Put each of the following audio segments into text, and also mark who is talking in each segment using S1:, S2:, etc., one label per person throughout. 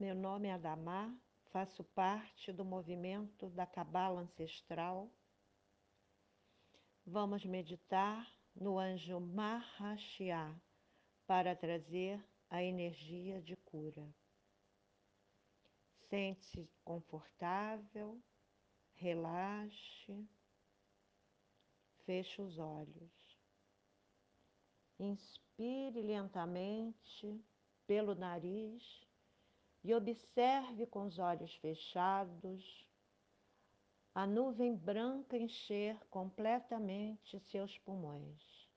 S1: Meu nome é Adamar, faço parte do movimento da Cabala Ancestral. Vamos meditar no anjo Mahashia para trazer a energia de cura. Sente-se confortável, relaxe, feche os olhos. Inspire lentamente pelo nariz e observe com os olhos fechados a nuvem branca encher completamente seus pulmões.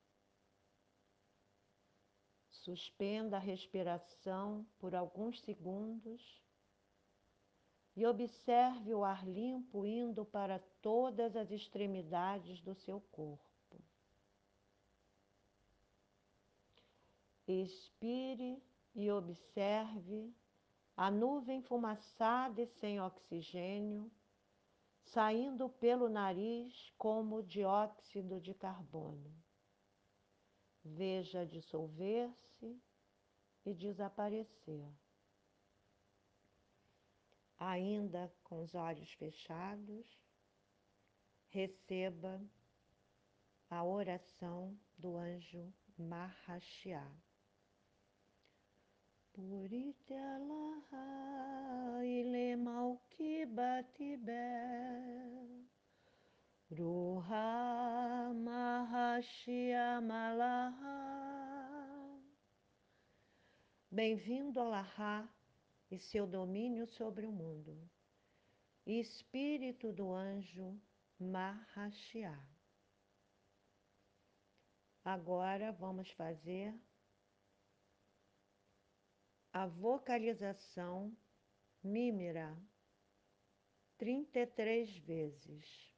S1: Suspenda a respiração por alguns segundos e observe o ar limpo indo para todas as extremidades do seu corpo. Expire e observe a nuvem fumaçada e sem oxigênio saindo pelo nariz como dióxido de carbono. Veja dissolver-se e desaparecer. Ainda com os olhos fechados, receba a oração do anjo Mahashia. Puritalaha ile mauki batibel Ruha Mahashia Malaha Bem-vindo a Lahá e seu domínio sobre o mundo. Espírito do anjo Mahashia. Agora vamos fazer a vocalização mímera trinta e três vezes.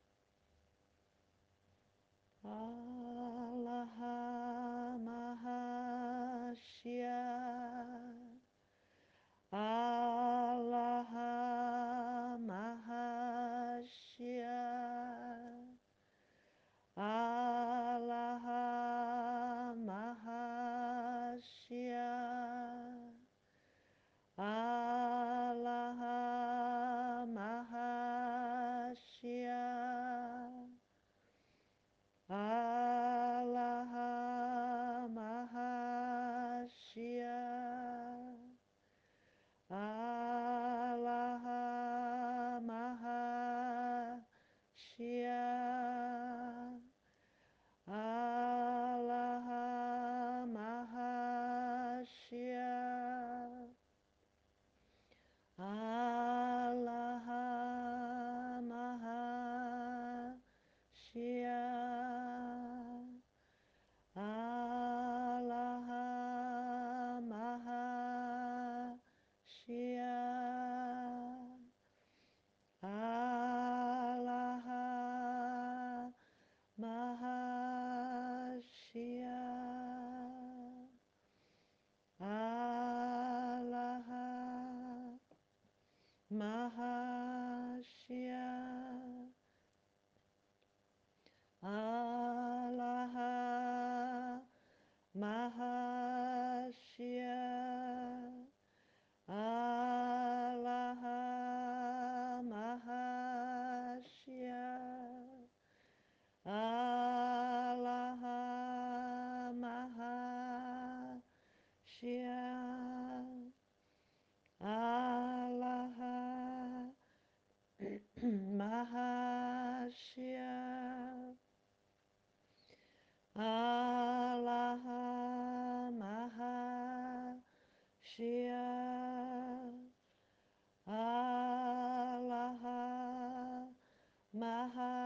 S1: Maha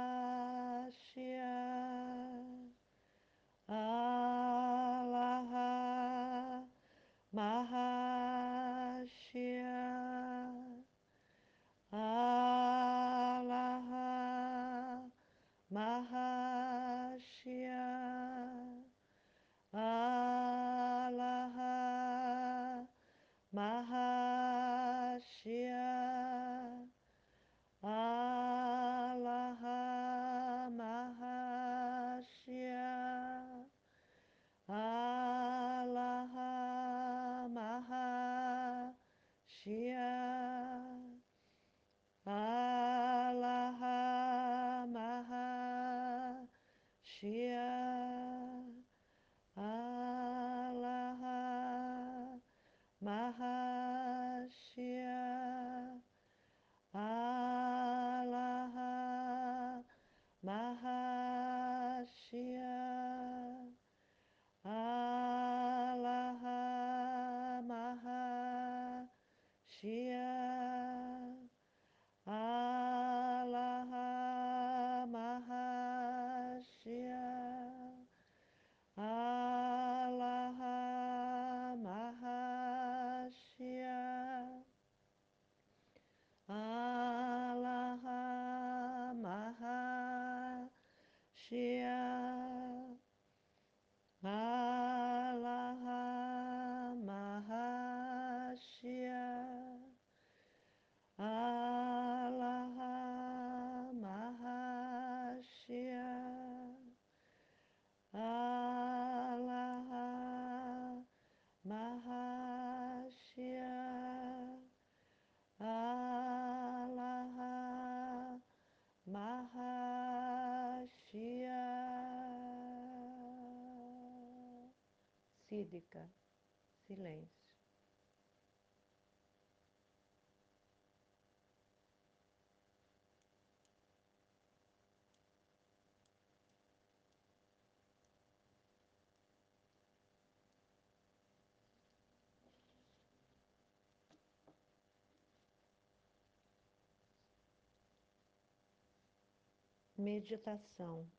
S1: Meditação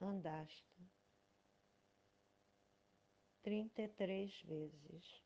S1: Andasta 33 vezes.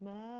S1: Ma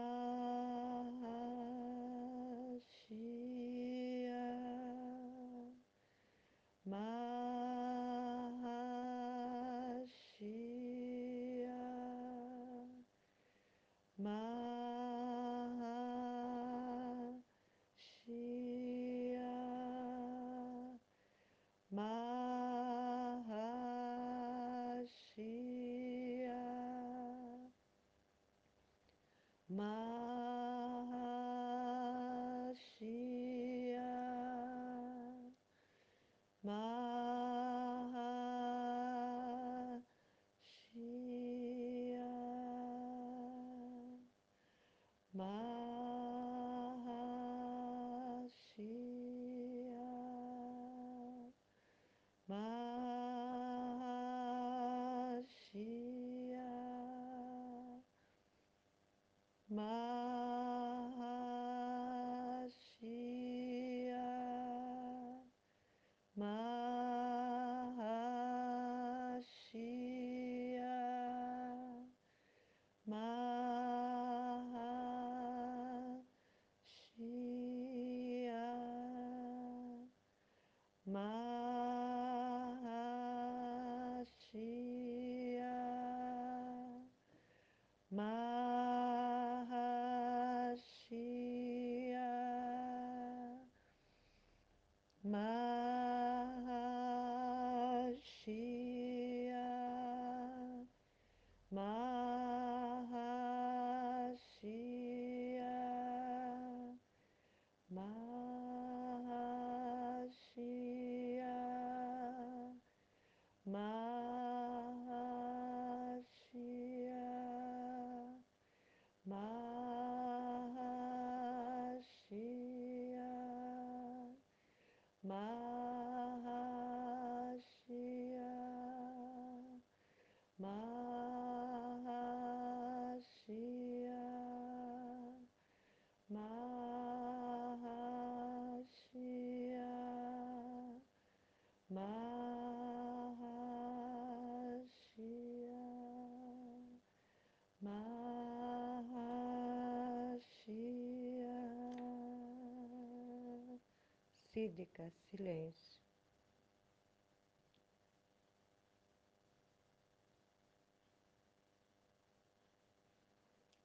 S1: fluídica, silêncio.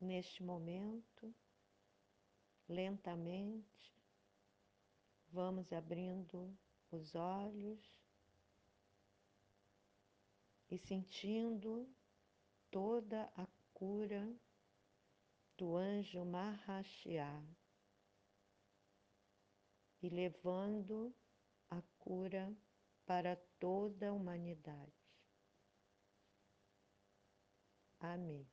S1: Neste momento, lentamente, vamos abrindo os olhos e sentindo toda a cura do anjo Mahashiach e levando a cura para toda a humanidade. Amém.